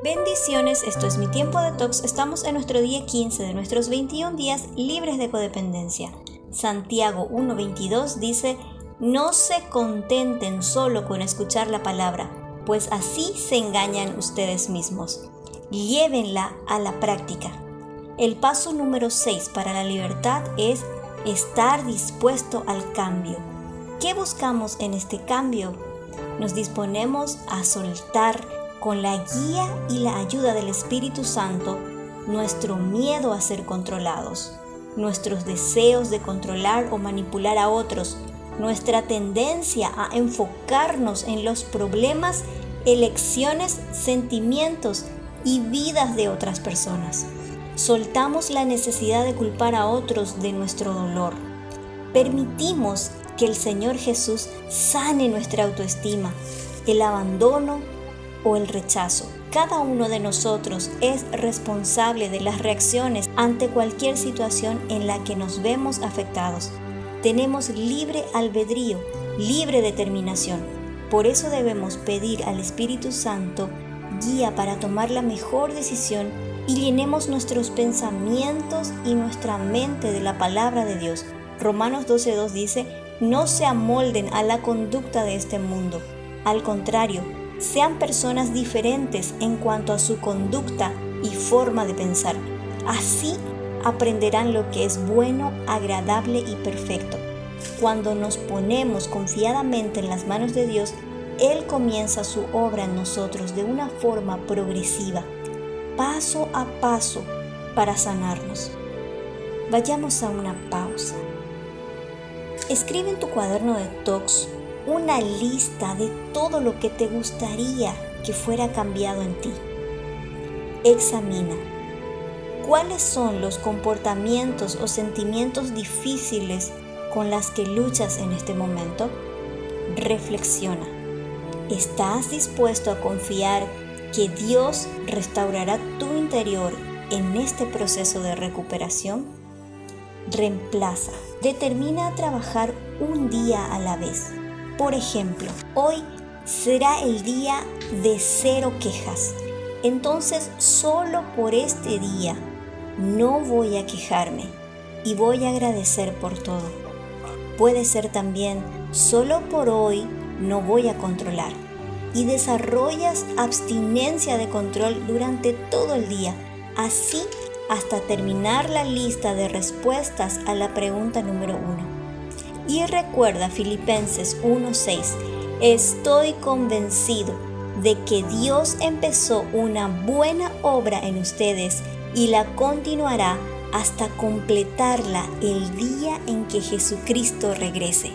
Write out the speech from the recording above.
Bendiciones, esto es mi tiempo de tox. Estamos en nuestro día 15 de nuestros 21 días libres de codependencia. Santiago 1:22 dice, no se contenten solo con escuchar la palabra, pues así se engañan ustedes mismos. Llévenla a la práctica. El paso número 6 para la libertad es estar dispuesto al cambio. ¿Qué buscamos en este cambio? Nos disponemos a soltar con la guía y la ayuda del Espíritu Santo nuestro miedo a ser controlados, nuestros deseos de controlar o manipular a otros, nuestra tendencia a enfocarnos en los problemas, elecciones, sentimientos y vidas de otras personas. Soltamos la necesidad de culpar a otros de nuestro dolor. Permitimos que el Señor Jesús sane nuestra autoestima, el abandono o el rechazo. Cada uno de nosotros es responsable de las reacciones ante cualquier situación en la que nos vemos afectados. Tenemos libre albedrío, libre determinación. Por eso debemos pedir al Espíritu Santo guía para tomar la mejor decisión y llenemos nuestros pensamientos y nuestra mente de la palabra de Dios. Romanos 12.2 dice, no se amolden a la conducta de este mundo. Al contrario, sean personas diferentes en cuanto a su conducta y forma de pensar. Así aprenderán lo que es bueno, agradable y perfecto. Cuando nos ponemos confiadamente en las manos de Dios, Él comienza su obra en nosotros de una forma progresiva, paso a paso, para sanarnos. Vayamos a una pausa. Escribe en tu cuaderno de tox una lista de todo lo que te gustaría que fuera cambiado en ti. Examina cuáles son los comportamientos o sentimientos difíciles con las que luchas en este momento. Reflexiona. ¿Estás dispuesto a confiar que Dios restaurará tu interior en este proceso de recuperación? Reemplaza. Determina trabajar un día a la vez. Por ejemplo, hoy será el día de cero quejas. Entonces, solo por este día no voy a quejarme y voy a agradecer por todo. Puede ser también, solo por hoy no voy a controlar. Y desarrollas abstinencia de control durante todo el día, así hasta terminar la lista de respuestas a la pregunta número uno. Y recuerda Filipenses 1:6, estoy convencido de que Dios empezó una buena obra en ustedes y la continuará hasta completarla el día en que Jesucristo regrese.